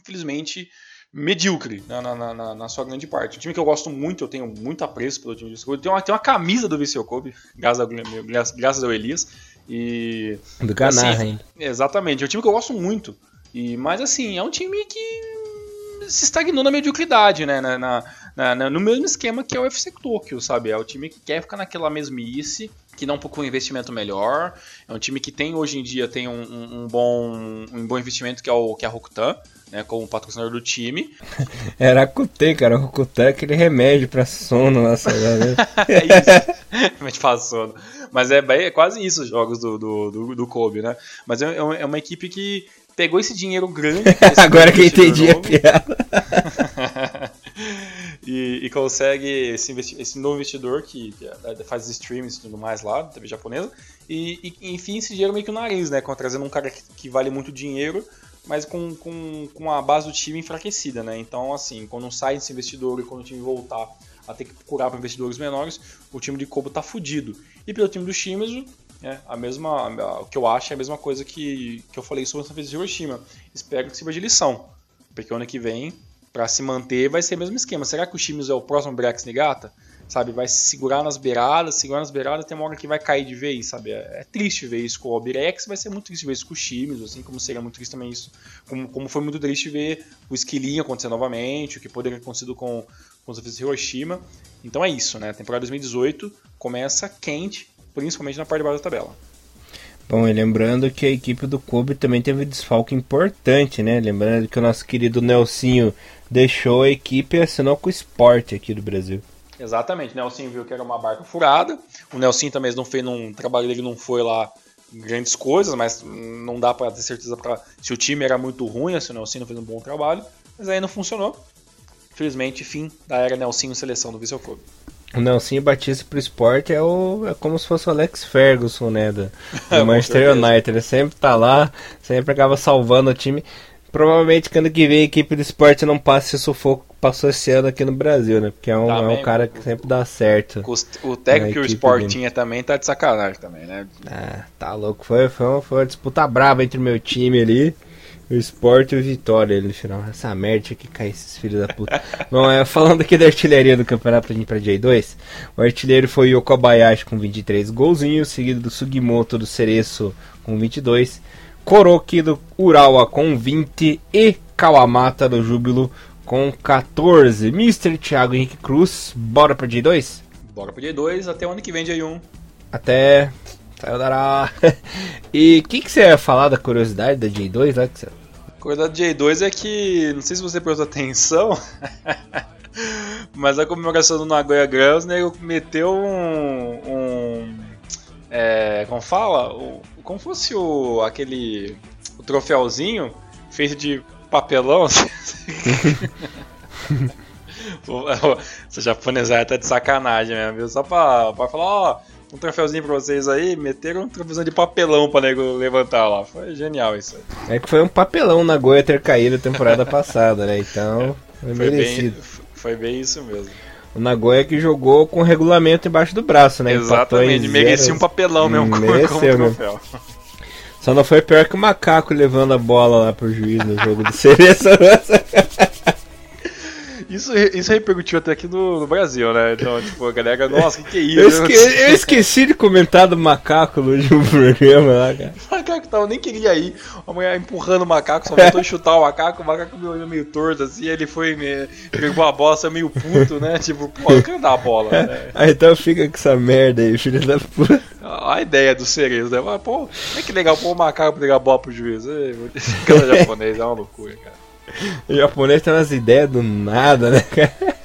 infelizmente, medíocre na, na, na, na, sua grande parte. Um time que eu gosto muito, eu tenho muito apreço pelo time do Vissel Kobe. Tem uma, tem uma camisa do Vissel Kobe, graças, a, graças ao Elias. E, do Ganar, assim, hein? Exatamente, é um time que eu gosto muito. E, mas assim, é um time que se estagnou na mediocridade, né? Na, na, né, né, no mesmo esquema que é o FC Tokyo, sabe? É o time que quer ficar naquela mesmice, que não procura um investimento melhor. É um time que tem hoje em dia tem um, um, um bom, um bom investimento que é o que é a Rokutan, né, como patrocinador do time. Era a Kutê, cara. O Kutê é aquele remédio pra sono lá, sabe? é isso. Remédio pra sono. Mas é, é, quase isso os jogos do, do, do, do Kobe, né? Mas é, é uma equipe que pegou esse dinheiro grande. Agora que eu entendi a piada. E, e, consegue esse, esse novo investidor que, é, faz streams e tudo mais lá, TV japonesa. E, e, enfim, esse dinheiro meio que o nariz, né? Trazendo um cara que, que vale muito dinheiro mas com, com, com a base do time enfraquecida, né? Então, assim, quando sai esse investidor e quando o time voltar a ter que procurar para investidores menores, o time de Kobo tá fudido. E pelo time do Shimizu, é, a mesma, a, o que eu acho é a mesma coisa que, que eu falei sobre a vez de Hiroshima. Espero que sirva de lição, porque ano que vem, para se manter, vai ser o mesmo esquema. Será que o Shimizu é o próximo Brex Nigata? sabe? Vai se segurar nas beiradas, segurar nas beiradas, tem uma hora que vai cair de vez, sabe? É, é triste ver isso com o Albirex, vai ser muito triste ver isso com os times, assim como seria muito triste também isso, como, como foi muito triste ver o Esquilinho acontecer novamente, o que poderia ter acontecido com, com os ofícios de Hiroshima. Então é isso, né? A temporada 2018 começa quente, principalmente na parte de baixo da tabela. Bom, e lembrando que a equipe do Kobe também teve um desfalque importante, né? Lembrando que o nosso querido Nelsinho deixou a equipe e assinou com o Sport aqui do Brasil. Exatamente, o Nelson viu que era uma barca furada. O Nelson também não fez um trabalho dele não foi lá grandes coisas, mas não dá para ter certeza para se o time era muito ruim, se o Nelson não fez um bom trabalho, mas aí não funcionou. Infelizmente, fim da era Nelson seleção do Vissel Clube. O Nelson Batista pro esporte é, o, é como se fosse o Alex Ferguson, né? Do, do Manchester United. Ele sempre tá lá, sempre acaba salvando o time. Provavelmente que ano que vem a equipe do esporte não passe esse sufoco que passou esse ano aqui no Brasil, né? Porque é um, é um cara que sempre dá certo. O técnico que o esporte tinha também tá de sacanagem também, né? Ah, tá louco. Foi, foi, uma, foi uma disputa brava entre o meu time ali. O Sport e o Vitória ali no final. Essa merda que cai esses filhos da puta. Bom, é, falando aqui da artilharia do campeonato pra gente pra J2, o artilheiro foi o Kobayashi com 23 golzinhos, seguido do Sugimoto do Cereço com 22. Koroki do Urawa com 20 e Kawamata do Júbilo com 14. Mr. Thiago Henrique Cruz, bora pra J2? Bora pro J2, até o ano que vem J1. Até. Saiu dará. e o que, que você ia falar da curiosidade da J2 lá? Que você... A curiosidade da J2 é que, não sei se você prestou atenção, mas a comemoração do Nagoya Grampus, né, meteu um. um é, como fala? O, como fosse o aquele o troféuzinho feito de papelão. Essa japonesada tá de sacanagem mesmo, viu? Só pra, pra falar, ó, um troféuzinho pra vocês aí, meteram um troféuzinho de papelão pra nego levantar lá. Foi genial isso aí. É que foi um papelão na Goia ter caído a temporada passada, né? Então, foi, foi merecido. Bem, foi bem isso mesmo. O Nagoya que jogou com o regulamento embaixo do braço, né? Exatamente, merecia um papelão mesmo Mereceu, como, como troféu. Só não foi pior que o macaco levando a bola lá pro juiz no jogo do Cereço. Isso, isso repercutiu até aqui no, no, Brasil, né? Então, tipo, a galera, nossa, o que, que é isso? Eu, esque, eu, esqueci de comentar do macaco no último programa lá, cara. O macaco tava, nem queria ir. A mulher empurrando o macaco, só voltou a chutar o macaco, o macaco me olhou meio torto assim, ele foi, me, pegou a bola, saiu meio puto, né? Tipo, pô, dar a bola, né? Aí então fica com essa merda aí, filho da puta. A ideia do cerezo, né? Mas, pô, é que legal pôr o macaco pegar a bola pro juiz. Cada japonês é uma loucura, cara. O japonês tem umas ideias do nada, né, cara?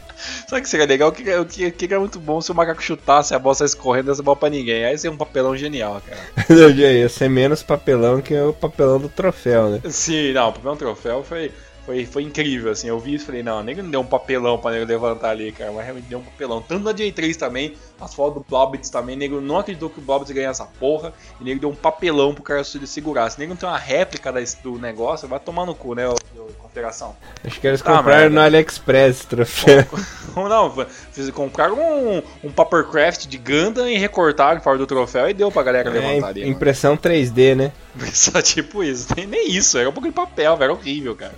Sabe que seria legal? O que, o que, que é muito bom se o macaco chutasse a bola saísse correndo essa bola pra ninguém. Aí seria um papelão genial, cara. ia ser menos papelão que o papelão do troféu, né? Sim, não, o papelão do troféu foi foi, foi incrível, assim. Eu vi isso e falei, não, nem nego não deu um papelão pra nego levantar ali, cara. Mas realmente deu um papelão. Tanto na J3 também, as fotos do Blobbits também, nego não acreditou que o Blobbits ia ganhar essa porra. E nego deu um papelão pro cara segurar. Se nego não tem uma réplica do negócio, vai tomar no cu, né, o, Confederação. Acho que eles tá, compraram no AliExpress troféu. não, fiz, compraram um, um Papercraft de Gundam e recortaram fora do troféu e deu pra galera é, levantar ali. Impressão mano. 3D, né? Só tipo isso, nem, nem isso, era um pouco de papel, era horrível, cara.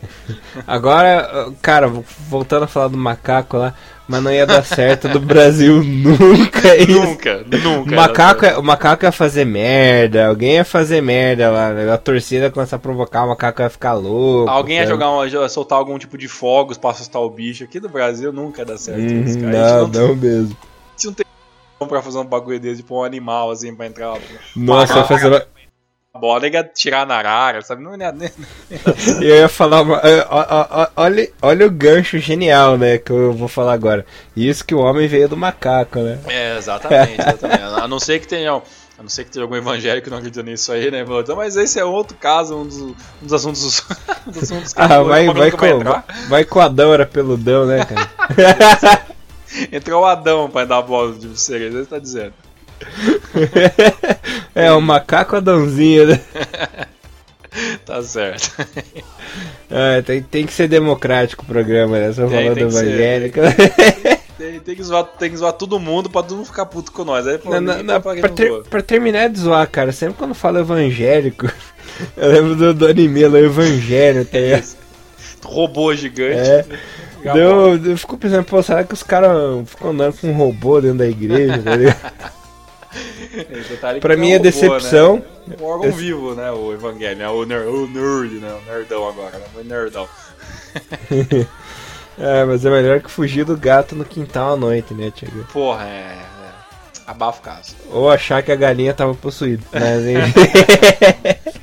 Agora, cara, voltando a falar do macaco lá, mas não ia dar certo do Brasil nunca isso. Nunca, nunca. O macaco, é, o macaco ia fazer merda, alguém ia fazer merda lá, né? a torcida ia começar a provocar, o macaco ia ficar louco. Alguém ia jogar uma, soltar algum tipo de fogos pra assustar o bicho. Aqui do Brasil nunca ia dar certo hum, isso, cara. Não, não, não mesmo. A gente não tem pra fazer um bagulho desse, tipo um animal assim pra entrar. Nossa, ia fazer bola ia tirar na arara, sabe? Não, não, não, eu ia falar uma, olha, olha o gancho genial, né? Que eu vou falar agora. Isso que o homem veio do macaco, né? É, exatamente, exatamente. A não ser que tenham. A não ser que tenha algum evangélico que não acredita nisso aí, né? Então, mas esse é outro caso, um dos, um dos assuntos. um dos assuntos que ah, vai, vai, com, vai, vai com Adão, era peludão, né, cara? Entrou o Adão pra dar a bola de você, é isso que você tá dizendo. é, o macaco Adãozinho, né? tá certo. É, tem, tem que ser democrático o programa, né? Só falando evangélico. Tem, tem, que zoar, tem que zoar todo mundo pra todo mundo ficar puto com nós. Aí, pô, pra, ter, pra, terminar de zoar, cara, sempre quando fala evangélico, eu lembro do, do anime lá, Evangelho, tá ligado? Robô gigante. É. Deu, eu fico pensando, pô, será que os caras ficam andando com um robô dentro da igreja, tá pra mim é, decepção. Né? Um órgão vivo, né? O Evangelho, né? o, ner o nerd, né? O nerdão agora, né? O nerdão. é, mas é melhor que fugir do gato no quintal à noite, né, Tiago? Porra, é. é. Abafa o caso. Ou achar que a galinha tava possuída. Mas,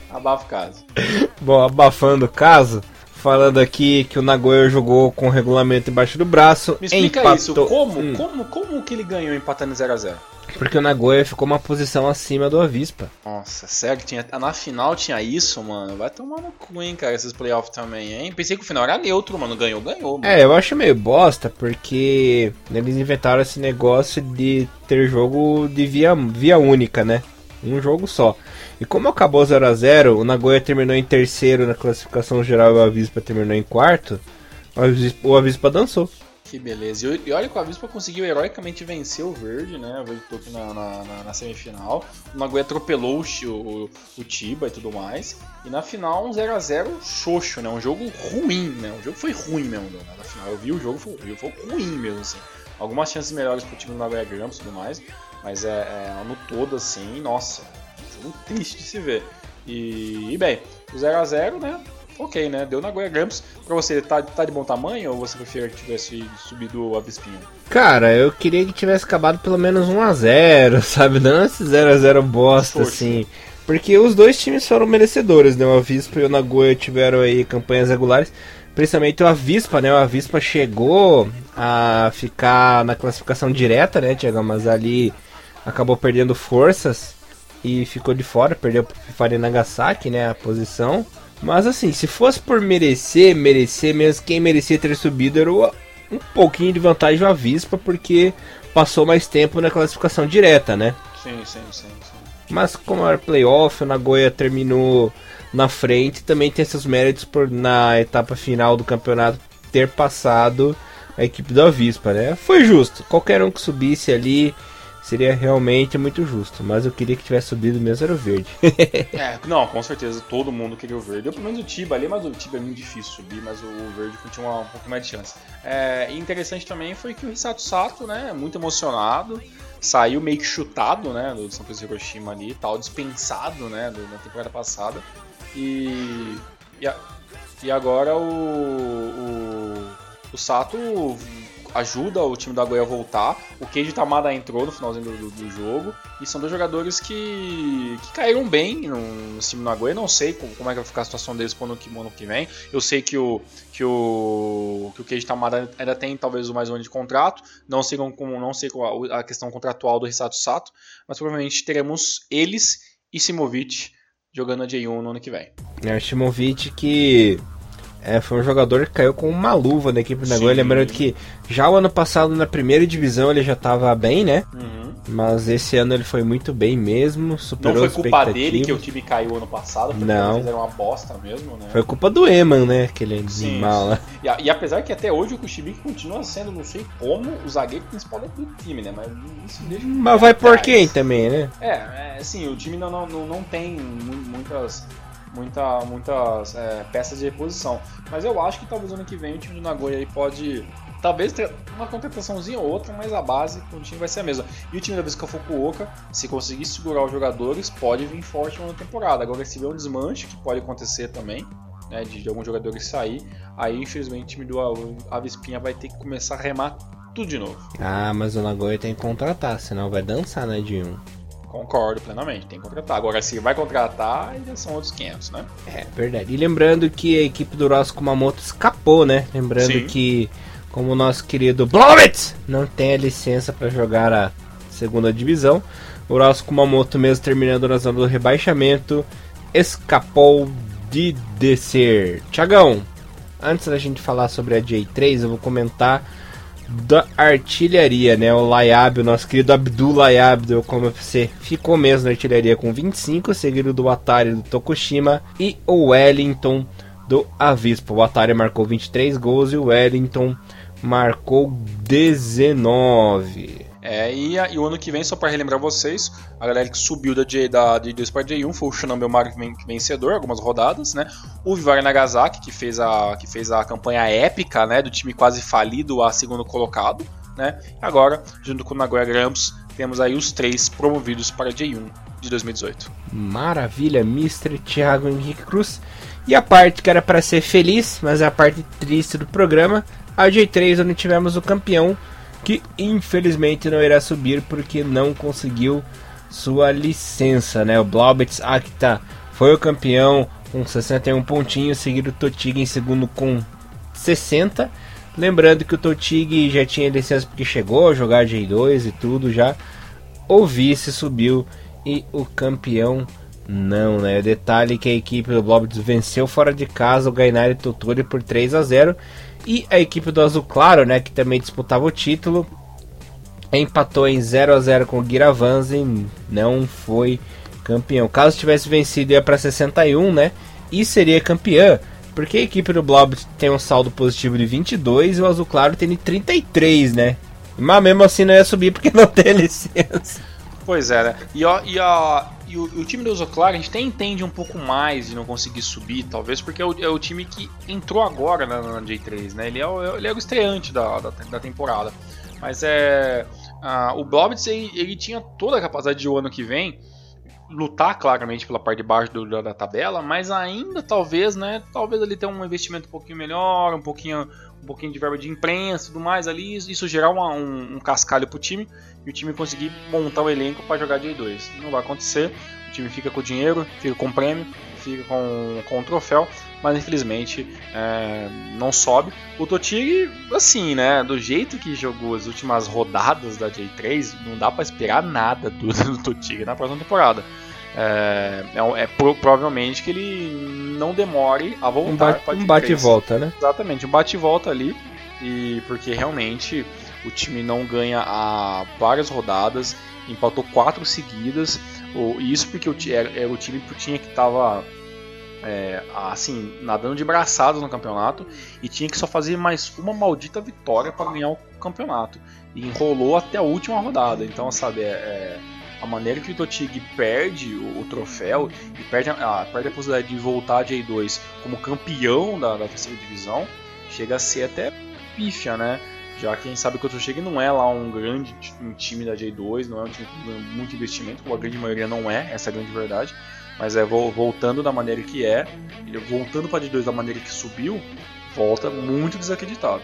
Abafa o caso. Bom, abafando o caso, falando aqui que o Nagoya jogou com o regulamento embaixo do braço. Me explica empatou... isso, como, hum. como, como que ele ganhou empatando 0x0? Porque o Nagoya ficou uma posição acima do Avispa. Nossa, sério? Tinha, na final tinha isso, mano? Vai tomar no cu, hein, cara, esses playoffs também, hein? Pensei que o final era neutro, mano. Ganhou, ganhou. Mano. É, eu acho meio bosta, porque eles inventaram esse negócio de ter jogo de via, via única, né? Um jogo só. E como acabou 0 a 0 o Nagoya terminou em terceiro na classificação geral e o Avispa terminou em quarto, o Avispa, o Avispa dançou. Que beleza. E olha que o Avispa conseguiu heroicamente vencer o Verde, né? O Verde Toque na, na, na, na, semifinal. O Nagoya atropelou o, Tiba e tudo mais. E na final, um 0x0 xoxo, né? Um jogo ruim, né? O jogo foi ruim mesmo né? na final. Eu vi o jogo, foi, foi ruim mesmo, assim. Algumas chances melhores pro time do Nagoya Grampus e tudo mais. Mas é, é no todo, assim, nossa, um jogo triste de se ver. E, e bem, o 0x0, né? Ok, né? Deu na Goiânia Gramps. Pra você, tá, tá de bom tamanho ou você preferia que tivesse subido a Vispinha? Cara, eu queria que tivesse acabado pelo menos 1x0, sabe? Não esse 0x0 bosta, Poxa. assim. Porque os dois times foram merecedores, né? O Avispa e o Nagoya tiveram aí campanhas regulares. Principalmente o Avispa, né? O Avispa chegou a ficar na classificação direta, né, Tiago? Mas ali acabou perdendo forças e ficou de fora, perdeu pro Fifari Nagasaki, né, a posição. Mas assim, se fosse por merecer, merecer mesmo, quem merecia ter subido era um pouquinho de vantagem o Avispa, porque passou mais tempo na classificação direta, né? Sim, sim, sim. sim. Mas como era playoff, o Nagoya terminou na frente, também tem seus méritos por na etapa final do campeonato ter passado a equipe do Avispa, né? Foi justo. Qualquer um que subisse ali seria realmente muito justo. Mas eu queria que tivesse subido mesmo era o verde. é, não, com certeza, todo mundo queria o verde. Eu, pelo menos o Tiba ali, mas o Tiba é muito difícil subir, mas o verde continua um pouco mais de chance. É, e interessante também foi que o Hisato Sato, né, muito emocionado, saiu meio que chutado, né, do São Francisco Hiroshima ali, tal, dispensado, né, do, na temporada passada. E, e, a, e agora o, o, o Sato ajuda o time da Goiás a voltar. O Keiji Tamada entrou no finalzinho do, do, jogo. E são dois jogadores que, que caíram bem no, time da Goiás. Não sei como, como, é que vai ficar a situação deles pro ano que, ano que vem. Eu sei que o, que o, que o Keiji Tamada ainda tem talvez mais um ano de contrato. Não sei como, não sei a, a questão contratual do Hisato Sato. Mas provavelmente teremos eles e Simovic jogando a J1 no ano que vem. É, o Simovic que é, foi um jogador que caiu com uma luva na equipe do Nagoya. Lembrando que já o ano passado, na primeira divisão, ele já estava bem, né? Uhum. Mas esse ano ele foi muito bem mesmo, superou Não foi culpa dele que o time caiu ano passado, porque Não. eles fizeram uma bosta mesmo, né? Foi culpa do Eman, né? Aquele Sim, animal lá. E, a- e apesar que até hoje o Kushibiki continua sendo, não sei como, o zagueiro principal do time, né? Mas isso deixa. Mas vai por quem também, né? É, é assim, o time não, não, não, não tem mu- muitas, muita, muitas é, peças de reposição. Mas eu acho que talvez ano que vem o time do Nagoya aí pode. Talvez ter uma contrataçãozinha ou outra, mas a base do time vai ser a mesma. E o time da Visca Fukuoka, se conseguir segurar os jogadores, pode vir forte na temporada. Agora, se vier um desmanche, que pode acontecer também, né, de, de alguns jogadores sair, aí infelizmente o time do Avispinha vai ter que começar a remar tudo de novo. Ah, mas o Nagoya tem que contratar, senão vai dançar na de um. Concordo plenamente, tem que contratar. Agora, se vai contratar, já são outros 500, né? É, verdade. E lembrando que a equipe do Ross Kumamoto escapou, né? Lembrando Sim. que, como o nosso querido Blowitz não tem a licença para jogar a segunda divisão, o Ross Kumamoto, mesmo terminando na zona do rebaixamento, escapou de descer. Tiagão, antes da gente falar sobre a J3, eu vou comentar da artilharia, né? O Layab, o nosso querido Abdul Layab do Como FC, ficou mesmo na artilharia com 25, seguido do Atari do Tokushima e o Wellington do Avispa. O Atari marcou 23 gols e o Wellington marcou 19. É, e, e o ano que vem, só para relembrar vocês, a galera que subiu da, J, da J2 para J1 foi o Shinambe ven- vencedor, algumas rodadas, né? O Vivari Nagasaki, que fez a, que fez a campanha épica, né? Do time quase falido a segundo colocado, né? Agora, junto com o Nagoya Grampus, temos aí os três promovidos para J1 de 2018. Maravilha, Mr. Thiago Henrique Cruz. E a parte que era para ser feliz, mas a parte triste do programa, a J3, onde tivemos o campeão, que infelizmente não irá subir porque não conseguiu sua licença, né? O Blaubitz Akita foi o campeão com 61 pontinhos, seguido o Totig em segundo com 60. Lembrando que o Totig já tinha licença porque chegou a jogar J2 e tudo já. O vice subiu e o campeão não, né? O detalhe é que a equipe do Blobits venceu fora de casa o Gainari Toturi por 3 a 0 e a equipe do Azul Claro, né, que também disputava o título, empatou em 0 a 0 com o Giravanz e não foi campeão. Caso tivesse vencido ia para 61, né? E seria campeã, porque a equipe do Blobits tem um saldo positivo de 22 e o Azul Claro tem de 33, né? Mas mesmo assim não ia subir porque não tem licença. Pois é, né? E, ó, e, a, e o, o time do Zoclar, a gente até entende um pouco mais de não conseguir subir, talvez, porque é o, é o time que entrou agora na, na J3, né? Ele é o, ele é o estreante da, da, da temporada. Mas é. ah, o Blobitz, ele, ele tinha toda a capacidade de o ano que vem lutar claramente pela parte de baixo do- da, da tabela, mas ainda talvez, né? Talvez ele tenha um investimento um pouquinho melhor, um pouquinho, um pouquinho de verba de imprensa e tudo mais ali, isso gerar uma- um, um cascalho pro time e o time conseguir montar o elenco para jogar J2. Não vai acontecer, o time fica com o dinheiro, fica com o prêmio, fica com, com o troféu, mas infelizmente é, não sobe. O Totig, assim, né, do jeito que jogou as últimas rodadas da J3, não dá para esperar nada do, do Totig na próxima temporada. É, é, é pro- provavelmente que ele não demore a voltar Um bate, um bate e J3. volta, né? Exatamente, um bate e volta ali. E porque realmente o time não ganha há várias rodadas, empatou quatro seguidas. O, isso porque o, era, era o time que tinha que tava é, assim, nadando de braçadas no campeonato e tinha que só fazer mais uma maldita vitória para ganhar o campeonato. E enrolou até a última rodada. Então, sabe, é, é, a maneira que o Totig perde o, o troféu e perde a, a- perde a possibilidade de voltar a J2 como campeão da, da terceira divisão, chega a ser até pífia, né? Já que a gente sabe que o Totig não é lá um grande um time da J2, não é um time com muito investimento, como a grande maioria não é, essa é a grande verdade. Mas é vol- voltando da maneira que é, ele voltando para J2 da maneira que subiu, volta muito desacreditado.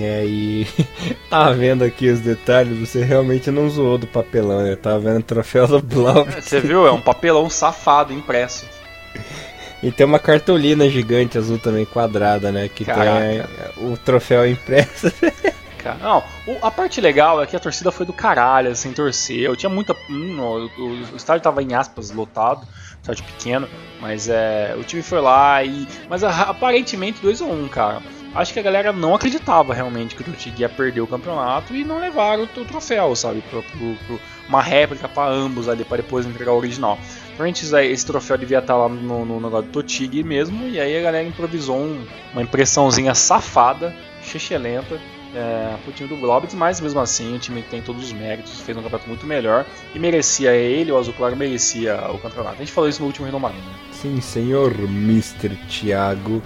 É, e tava vendo aqui os detalhes, você realmente não zoou do papelão, né? Tava vendo o troféu do Blau. Você viu? É um papelão safado impresso. E tem uma cartolina gigante azul também, quadrada, né? Que Caraca. tem o troféu impresso. Não, a parte legal é que a torcida foi do caralho, assim, torcer. Eu tinha muita. Hum, o, o- estádio tava em aspas lotado, estádio pequeno, mas é, o time foi lá e. Mas a- aparentemente 2x1, cara. Acho que a galera não acreditava realmente que o Totig ia perder o campeonato e não levaram o, troféu, sabe? Pro, pro, pro, uma réplica para ambos ali, para depois entregar o original. Então, antes esse troféu devia estar lá no, no negócio do Totig mesmo, e aí a galera improvisou um, uma impressãozinha safada, lenta é, pro time do Globes, mas mesmo assim o time tem todos os méritos, fez um campeonato muito melhor e merecia ele, o Azul Claro merecia o campeonato. A gente falou isso no último Renomarinho, né? Sim, senhor Mr. Thiago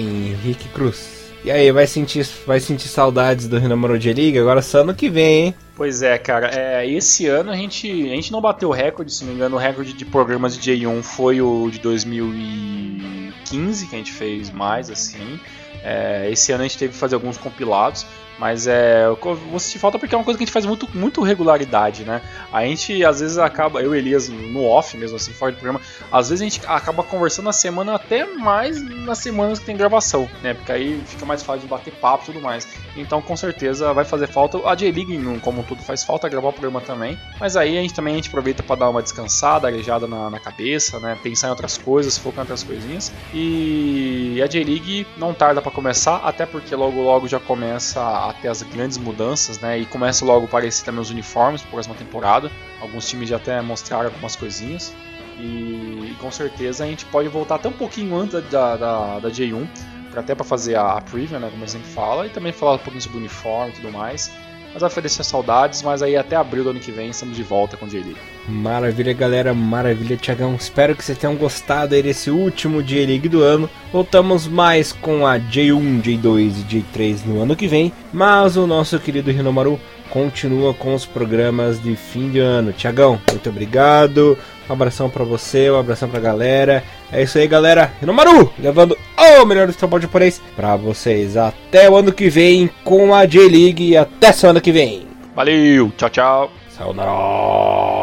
Henrique Cruz. E aí, vai sentir, vai sentir saudades do Renomaro de Liga? Agora só ano que vem, hein? Pois é, cara. É, esse ano a gente, a gente não bateu o recorde, se não me engano, o recorde de programas de J1 foi o de 2015, que a gente fez mais, assim. É, esse ano a gente teve que fazer alguns compilados. Mas é. Vou sentir falta porque é uma coisa que a gente faz muito, muito regularidade, né? A gente às vezes acaba, eu e Elias no off mesmo, assim, fora do programa, às vezes a gente acaba conversando na semana até mais nas semanas que tem gravação, né? Porque aí fica mais fácil de bater papo e tudo mais. Então com certeza vai fazer falta. A J-League, como tudo, faz falta gravar o programa também. Mas aí a gente também a gente aproveita para dar uma descansada, arejada na, na, cabeça, né? Pensar em outras coisas, focar em outras coisinhas. E a J-League não tarda para começar, até porque logo logo já começa até as grandes mudanças, né? E começa logo a aparecer também os uniformes para a próxima temporada. Alguns times já até mostraram algumas coisinhas. E, e, com certeza a gente pode voltar até um pouquinho antes da, da, da J1, pra, até para fazer a, preview, né? Como a gente fala, e também falar um pouquinho sobre o uniforme e tudo mais. Mas vai oferecer saudades, mas aí até abril do ano que vem estamos de volta com o J-League. Maravilha, galera, maravilha, Tiagão. Espero que vocês tenham gostado aí desse último J-League do ano. Voltamos mais com a J1, J2 e J3 no ano que vem, mas o nosso querido Rinomaru continua com os programas de fim de ano. Tiagão, muito obrigado. Um abração para você, um abração pra galera. É isso aí, galera. Rinomaru, levando o melhor do futebol japonês para vocês. Até o ano que vem com a J-League e até semana que vem. Valeu, tchau, tchau. Saudade.